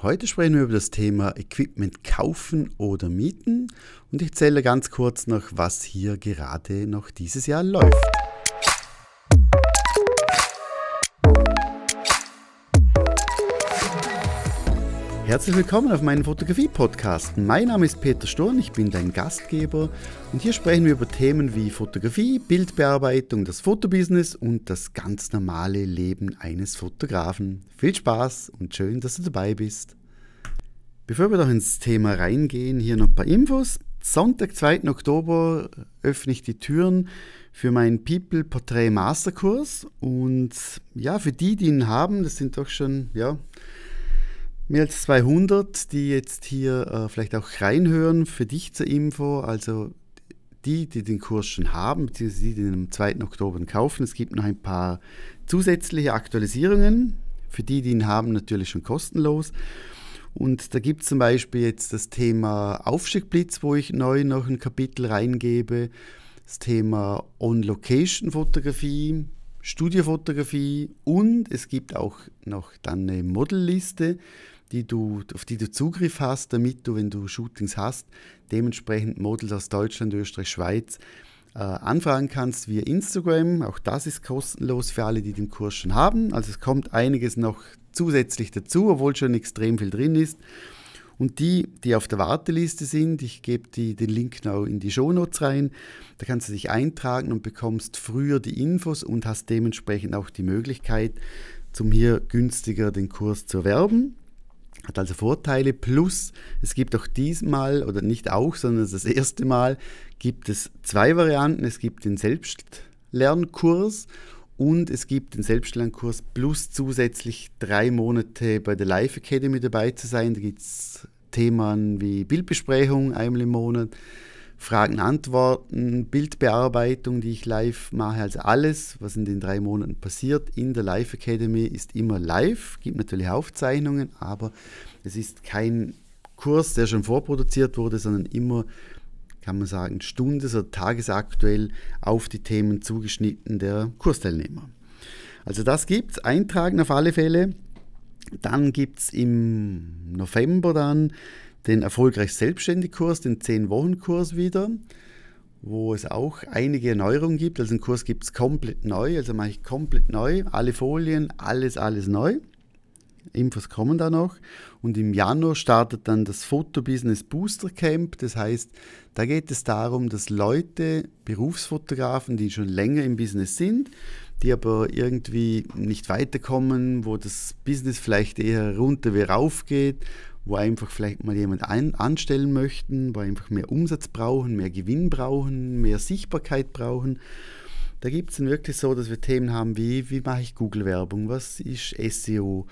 Heute sprechen wir über das Thema Equipment kaufen oder mieten und ich zähle ganz kurz noch, was hier gerade noch dieses Jahr läuft. Herzlich willkommen auf meinem Fotografie-Podcast. Mein Name ist Peter Sturm, ich bin dein Gastgeber und hier sprechen wir über Themen wie Fotografie, Bildbearbeitung, das Fotobusiness und das ganz normale Leben eines Fotografen. Viel Spaß und schön, dass du dabei bist. Bevor wir doch ins Thema reingehen, hier noch ein paar Infos. Sonntag, 2. Oktober, öffne ich die Türen für meinen People Portrait Masterkurs und ja, für die, die ihn haben, das sind doch schon, ja, mehr als 200, die jetzt hier äh, vielleicht auch reinhören, für dich zur Info. Also die, die den Kurs schon haben, beziehungsweise die, die den am 2. Oktober kaufen. Es gibt noch ein paar zusätzliche Aktualisierungen. Für die, die ihn haben, natürlich schon kostenlos. Und da gibt es zum Beispiel jetzt das Thema Aufstiegblitz, wo ich neu noch ein Kapitel reingebe. Das Thema On-Location-Fotografie, Studiofotografie und es gibt auch noch dann eine Modelliste, die du, auf die du Zugriff hast, damit du, wenn du Shootings hast, dementsprechend Models aus Deutschland, Österreich, Schweiz äh, anfragen kannst via Instagram. Auch das ist kostenlos für alle, die den Kurs schon haben. Also es kommt einiges noch zusätzlich dazu, obwohl schon extrem viel drin ist. Und die, die auf der Warteliste sind, ich gebe den Link noch in die Shownotes rein, da kannst du dich eintragen und bekommst früher die Infos und hast dementsprechend auch die Möglichkeit, zum hier günstiger den Kurs zu erwerben. Hat also Vorteile. Plus, es gibt auch diesmal, oder nicht auch, sondern das erste Mal, gibt es zwei Varianten. Es gibt den Selbstlernkurs und es gibt den Selbstlernkurs plus zusätzlich drei Monate bei der Live Academy dabei zu sein. Da gibt es Themen wie Bildbesprechung einmal im Monat, Fragen, Antworten, Bildbearbeitung, die ich live mache. Also alles, was in den drei Monaten passiert in der Live Academy, ist immer live. Gibt natürlich Aufzeichnungen, aber es ist kein Kurs, der schon vorproduziert wurde, sondern immer, kann man sagen, stundes- oder tagesaktuell auf die Themen zugeschnitten der Kursteilnehmer. Also das gibt es, eintragen auf alle Fälle. Dann gibt es im November dann den Erfolgreich Selbstständig-Kurs, den 10-Wochen-Kurs wieder, wo es auch einige Erneuerungen gibt. Also den Kurs gibt es komplett neu, also mache ich komplett neu, alle Folien, alles, alles neu. Infos kommen da noch. Und im Januar startet dann das Fotobusiness Booster Camp. Das heißt, da geht es darum, dass Leute, Berufsfotografen, die schon länger im Business sind, die aber irgendwie nicht weiterkommen, wo das Business vielleicht eher runter wie rauf geht, wo einfach vielleicht mal jemand ein, anstellen möchten, wo einfach mehr Umsatz brauchen, mehr Gewinn brauchen, mehr Sichtbarkeit brauchen. Da gibt es dann wirklich so, dass wir Themen haben wie, wie mache ich Google-Werbung, was ist SEO,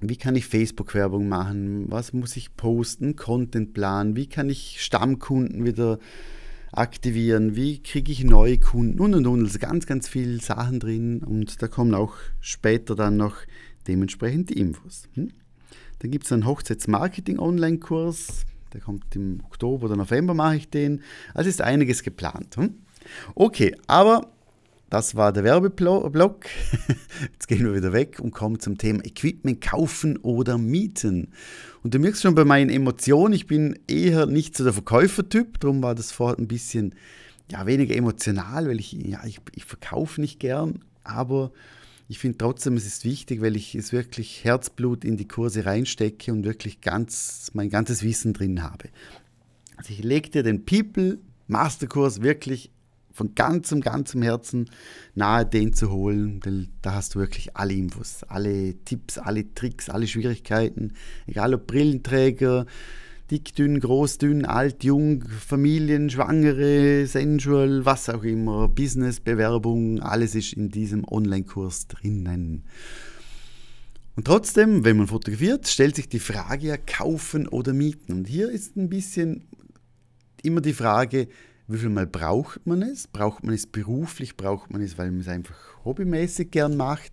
wie kann ich Facebook-Werbung machen, was muss ich posten, Content planen, wie kann ich Stammkunden wieder aktivieren, wie kriege ich neue Kunden und und und. Also ganz, ganz viele Sachen drin und da kommen auch später dann noch dementsprechend die Infos. Hm? Dann gibt es einen Hochzeitsmarketing-Online-Kurs. Der kommt im Oktober oder November, mache ich den. Also ist einiges geplant. Hm? Okay, aber das war der Werbeblock. Jetzt gehen wir wieder weg und kommen zum Thema Equipment kaufen oder mieten. Und du merkst schon bei meinen Emotionen, ich bin eher nicht so der Verkäufertyp, darum war das vorher ein bisschen ja, weniger emotional, weil ich, ja, ich, ich verkaufe nicht gern, aber ich finde trotzdem, es ist wichtig, weil ich es wirklich Herzblut in die Kurse reinstecke und wirklich ganz, mein ganzes Wissen drin habe. Also ich lege dir den People Masterkurs wirklich von ganzem, ganzem Herzen nahe, den zu holen, denn da hast du wirklich alle Infos, alle Tipps, alle Tricks, alle Schwierigkeiten, egal ob Brillenträger, dick, dünn, groß, dünn, alt, jung, Familien, Schwangere, Sensual, was auch immer, Business, Bewerbung, alles ist in diesem Online-Kurs drinnen. Und trotzdem, wenn man fotografiert, stellt sich die Frage ja, kaufen oder mieten. Und hier ist ein bisschen immer die Frage, wie viel Mal braucht man es? Braucht man es beruflich? Braucht man es, weil man es einfach hobbymäßig gern macht?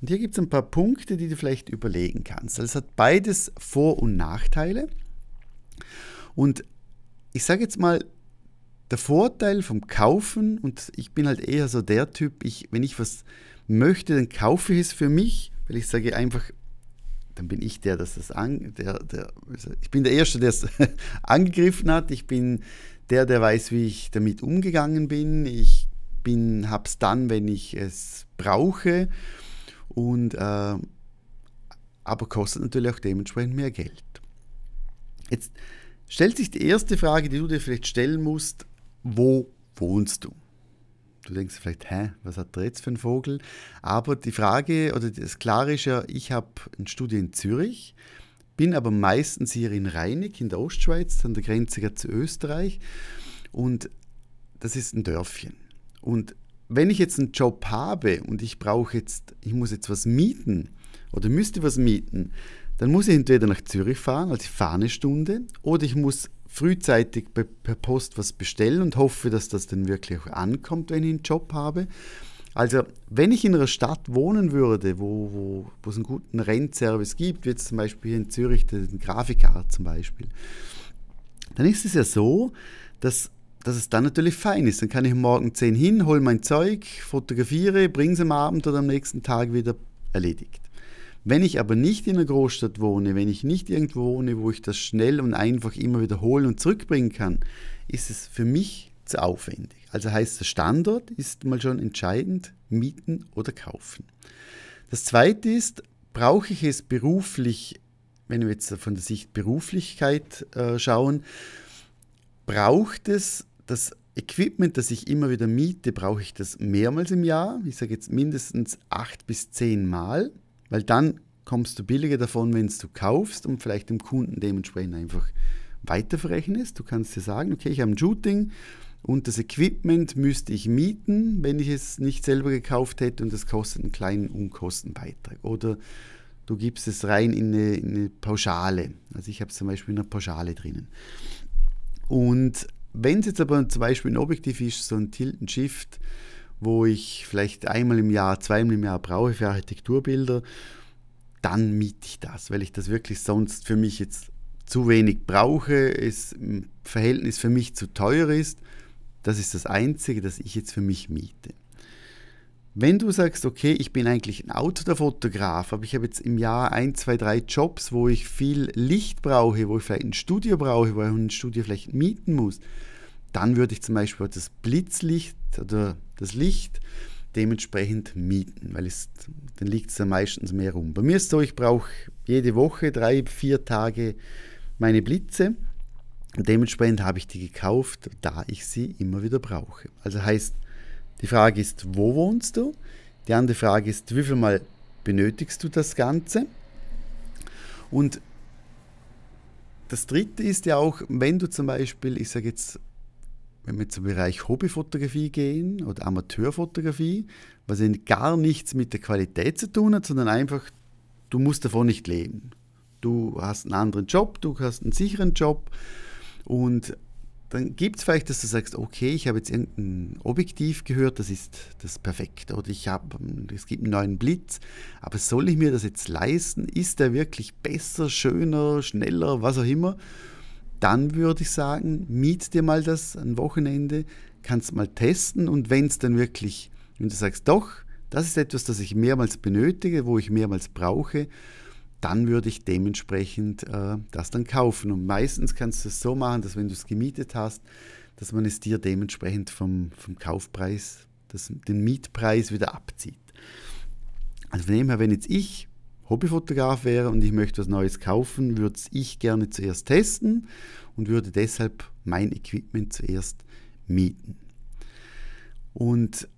Und hier gibt es ein paar Punkte, die du vielleicht überlegen kannst. Also es hat beides Vor- und Nachteile. Und ich sage jetzt mal, der Vorteil vom Kaufen, und ich bin halt eher so der Typ, ich, wenn ich was möchte, dann kaufe ich es für mich, weil ich sage einfach, dann bin ich der, das das an, der, der, ich bin der Erste, der es angegriffen hat. Ich bin der, der weiß, wie ich damit umgegangen bin. Ich bin, hab's dann, wenn ich es brauche. Und äh, aber kostet natürlich auch dementsprechend mehr Geld. Jetzt stellt sich die erste Frage, die du dir vielleicht stellen musst: Wo wohnst du? Du denkst vielleicht, hä, was hat der jetzt für ein Vogel? Aber die Frage oder das Klare ist ja, ich habe ein Studio in Zürich, bin aber meistens hier in Rheinig in der Ostschweiz, an der Grenze zu Österreich. Und das ist ein Dörfchen. Und wenn ich jetzt einen Job habe und ich brauche jetzt, ich muss jetzt was mieten oder müsste was mieten, dann muss ich entweder nach Zürich fahren, also ich fahre eine Stunde, oder ich muss frühzeitig per Post was bestellen und hoffe, dass das dann wirklich auch ankommt, wenn ich einen Job habe. Also, wenn ich in einer Stadt wohnen würde, wo, wo, wo es einen guten Rentservice gibt, wie jetzt zum Beispiel hier in Zürich den Grafikart zum Beispiel, dann ist es ja so, dass, dass es dann natürlich fein ist. Dann kann ich morgen 10 hin, hole mein Zeug, fotografiere, bringe es am Abend oder am nächsten Tag wieder erledigt. Wenn ich aber nicht in einer Großstadt wohne, wenn ich nicht irgendwo wohne, wo ich das schnell und einfach immer wiederholen und zurückbringen kann, ist es für mich zu aufwendig. Also heißt der Standort ist mal schon entscheidend, mieten oder kaufen. Das zweite ist, brauche ich es beruflich, wenn wir jetzt von der Sicht Beruflichkeit äh, schauen, braucht es das Equipment, das ich immer wieder miete, brauche ich das mehrmals im Jahr. Ich sage jetzt mindestens acht bis zehn Mal weil dann kommst du billiger davon, wenn du kaufst und vielleicht dem Kunden dementsprechend einfach weiterverrechnest. Du kannst dir sagen, okay, ich habe ein Shooting und das Equipment müsste ich mieten, wenn ich es nicht selber gekauft hätte und das kostet einen kleinen Unkostenbeitrag. Oder du gibst es rein in eine, in eine Pauschale. Also ich habe es zum Beispiel in einer Pauschale drinnen. Und wenn es jetzt aber zum Beispiel ein Objektiv ist, so ein Tilt and Shift, wo ich vielleicht einmal im Jahr, zweimal im Jahr brauche für Architekturbilder, dann miete ich das, weil ich das wirklich sonst für mich jetzt zu wenig brauche, es im Verhältnis für mich zu teuer ist. Das ist das Einzige, das ich jetzt für mich miete. Wenn du sagst, okay, ich bin eigentlich ein Outdoor-Fotograf, aber ich habe jetzt im Jahr ein, zwei, drei Jobs, wo ich viel Licht brauche, wo ich vielleicht ein Studio brauche, wo ich ein Studio vielleicht mieten muss, dann würde ich zum Beispiel das Blitzlicht oder das Licht dementsprechend mieten, weil es, dann liegt es dann meistens mehr rum. Bei mir ist es so, ich brauche jede Woche drei, vier Tage meine Blitze und dementsprechend habe ich die gekauft, da ich sie immer wieder brauche. Also heißt, die Frage ist, wo wohnst du? Die andere Frage ist, wie viel Mal benötigst du das Ganze? Und das dritte ist ja auch, wenn du zum Beispiel, ich sage jetzt, wenn wir zum Bereich Hobbyfotografie gehen oder Amateurfotografie, was gar nichts mit der Qualität zu tun hat, sondern einfach, du musst davon nicht leben. Du hast einen anderen Job, du hast einen sicheren Job und dann gibt es vielleicht, dass du sagst, okay, ich habe jetzt irgendein Objektiv gehört, das ist das perfekt. Oder ich habe, es gibt einen neuen Blitz, aber soll ich mir das jetzt leisten? Ist der wirklich besser, schöner, schneller, was auch immer? Dann würde ich sagen, miet dir mal das ein Wochenende, kannst mal testen und wenn es dann wirklich, wenn du sagst, doch, das ist etwas, das ich mehrmals benötige, wo ich mehrmals brauche, dann würde ich dementsprechend äh, das dann kaufen. Und meistens kannst du es so machen, dass wenn du es gemietet hast, dass man es dir dementsprechend vom, vom Kaufpreis, das, den Mietpreis wieder abzieht. Also von dem her, wenn jetzt ich Hobbyfotograf wäre und ich möchte was Neues kaufen, würde ich gerne zuerst testen und würde deshalb mein Equipment zuerst mieten. Und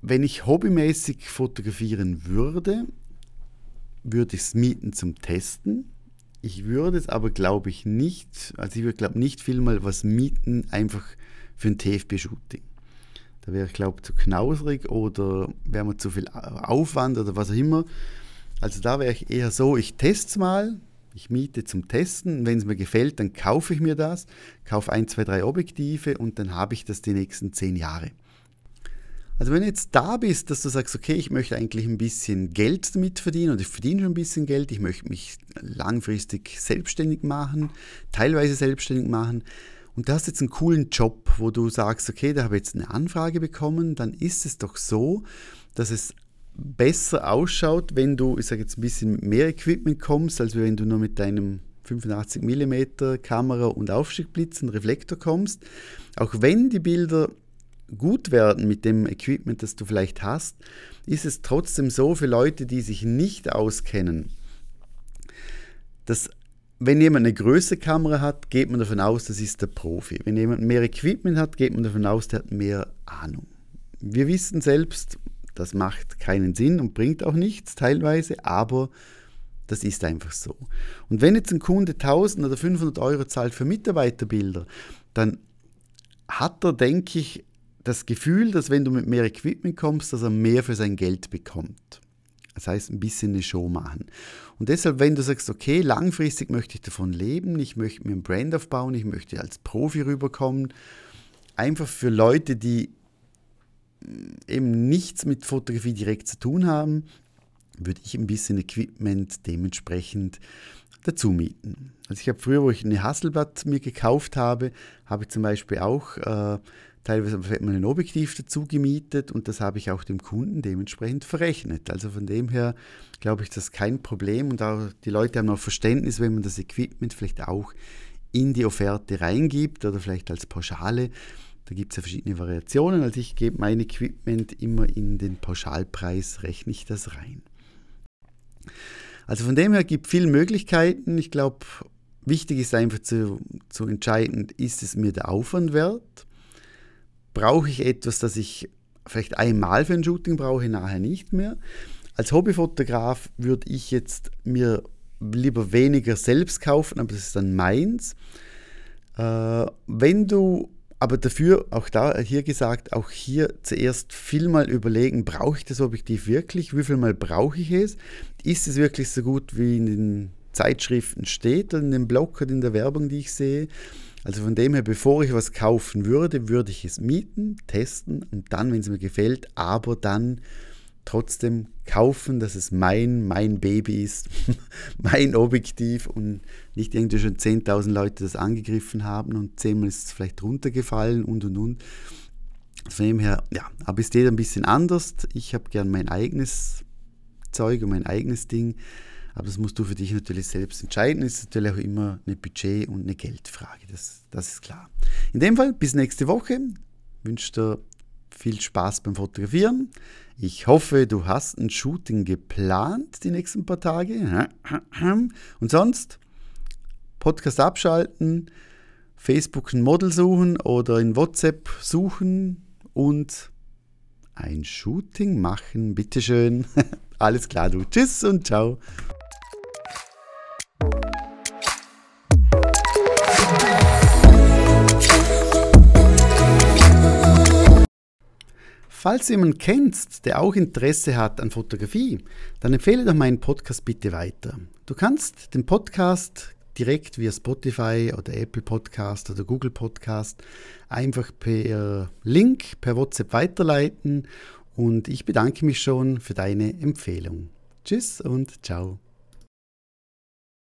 wenn ich hobbymäßig fotografieren würde, würde ich es mieten zum Testen. Ich würde es aber, glaube ich, nicht, also ich würde, glaube nicht viel mal was mieten, einfach für ein TFP-Shooting. Da wäre ich, glaube zu knausrig oder wäre mir zu viel Aufwand oder was auch immer. Also da wäre ich eher so, ich teste es mal, ich miete zum Testen. Wenn es mir gefällt, dann kaufe ich mir das, kaufe ein, zwei, drei Objektive und dann habe ich das die nächsten zehn Jahre. Also wenn du jetzt da bist, dass du sagst, okay, ich möchte eigentlich ein bisschen Geld damit verdienen und ich verdiene schon ein bisschen Geld, ich möchte mich langfristig selbstständig machen, teilweise selbstständig machen und du hast jetzt einen coolen Job, wo du sagst, okay, da habe ich jetzt eine Anfrage bekommen, dann ist es doch so, dass es besser ausschaut, wenn du, ich sage jetzt ein bisschen mehr Equipment kommst, als wenn du nur mit deinem 85 mm Kamera und Aufstiegblitz und Reflektor kommst. Auch wenn die Bilder gut werden mit dem Equipment, das du vielleicht hast, ist es trotzdem so für Leute, die sich nicht auskennen, dass wenn jemand eine größere Kamera hat, geht man davon aus, das ist der Profi. Wenn jemand mehr Equipment hat, geht man davon aus, der hat mehr Ahnung. Wir wissen selbst, das macht keinen Sinn und bringt auch nichts teilweise, aber das ist einfach so. Und wenn jetzt ein Kunde 1000 oder 500 Euro zahlt für Mitarbeiterbilder, dann hat er, denke ich, das Gefühl, dass wenn du mit mehr Equipment kommst, dass er mehr für sein Geld bekommt. Das heißt, ein bisschen eine Show machen. Und deshalb, wenn du sagst, okay, langfristig möchte ich davon leben, ich möchte mir ein Brand aufbauen, ich möchte als Profi rüberkommen, einfach für Leute, die eben nichts mit Fotografie direkt zu tun haben, würde ich ein bisschen Equipment dementsprechend dazu mieten. Also ich habe früher, wo ich eine Hasselblatt mir gekauft habe, habe ich zum Beispiel auch äh, teilweise mal ein Objektiv dazu gemietet und das habe ich auch dem Kunden dementsprechend verrechnet. Also von dem her glaube ich, das ist kein Problem und auch die Leute haben auch Verständnis, wenn man das Equipment vielleicht auch in die Offerte reingibt oder vielleicht als Pauschale. Da gibt es ja verschiedene Variationen. Also ich gebe mein Equipment immer in den Pauschalpreis, rechne ich das rein. Also von dem her gibt es viele Möglichkeiten. Ich glaube, wichtig ist einfach zu, zu entscheiden, ist es mir der Aufwand wert? Brauche ich etwas, das ich vielleicht einmal für ein Shooting brauche, nachher nicht mehr? Als Hobbyfotograf würde ich jetzt mir lieber weniger selbst kaufen, aber das ist dann meins. Äh, wenn du aber dafür, auch da hier gesagt, auch hier zuerst viel mal überlegen, brauche ich das Objektiv wirklich? Wie viel Mal brauche ich es? Ist es wirklich so gut, wie in den Zeitschriften steht oder in dem Blog oder in der Werbung, die ich sehe? Also von dem her, bevor ich was kaufen würde, würde ich es mieten, testen und dann, wenn es mir gefällt, aber dann trotzdem kaufen, dass es mein, mein Baby ist, mein Objektiv und nicht irgendwie schon 10.000 Leute das angegriffen haben und zehnmal ist es vielleicht runtergefallen und und und. Von dem her, ja, aber es steht ein bisschen anders. Ich habe gern mein eigenes Zeug und mein eigenes Ding, aber das musst du für dich natürlich selbst entscheiden. Ist natürlich auch immer eine Budget- und eine Geldfrage, das, das ist klar. In dem Fall, bis nächste Woche. Wünsche dir viel Spaß beim Fotografieren. Ich hoffe, du hast ein Shooting geplant die nächsten paar Tage. Und sonst Podcast abschalten, Facebook ein Model suchen oder in WhatsApp suchen und ein Shooting machen. Bitteschön. Alles klar, du. Tschüss und ciao. Falls du jemanden kennst, der auch Interesse hat an Fotografie, dann empfehle doch meinen Podcast bitte weiter. Du kannst den Podcast direkt via Spotify oder Apple Podcast oder Google Podcast einfach per Link, per WhatsApp weiterleiten und ich bedanke mich schon für deine Empfehlung. Tschüss und ciao.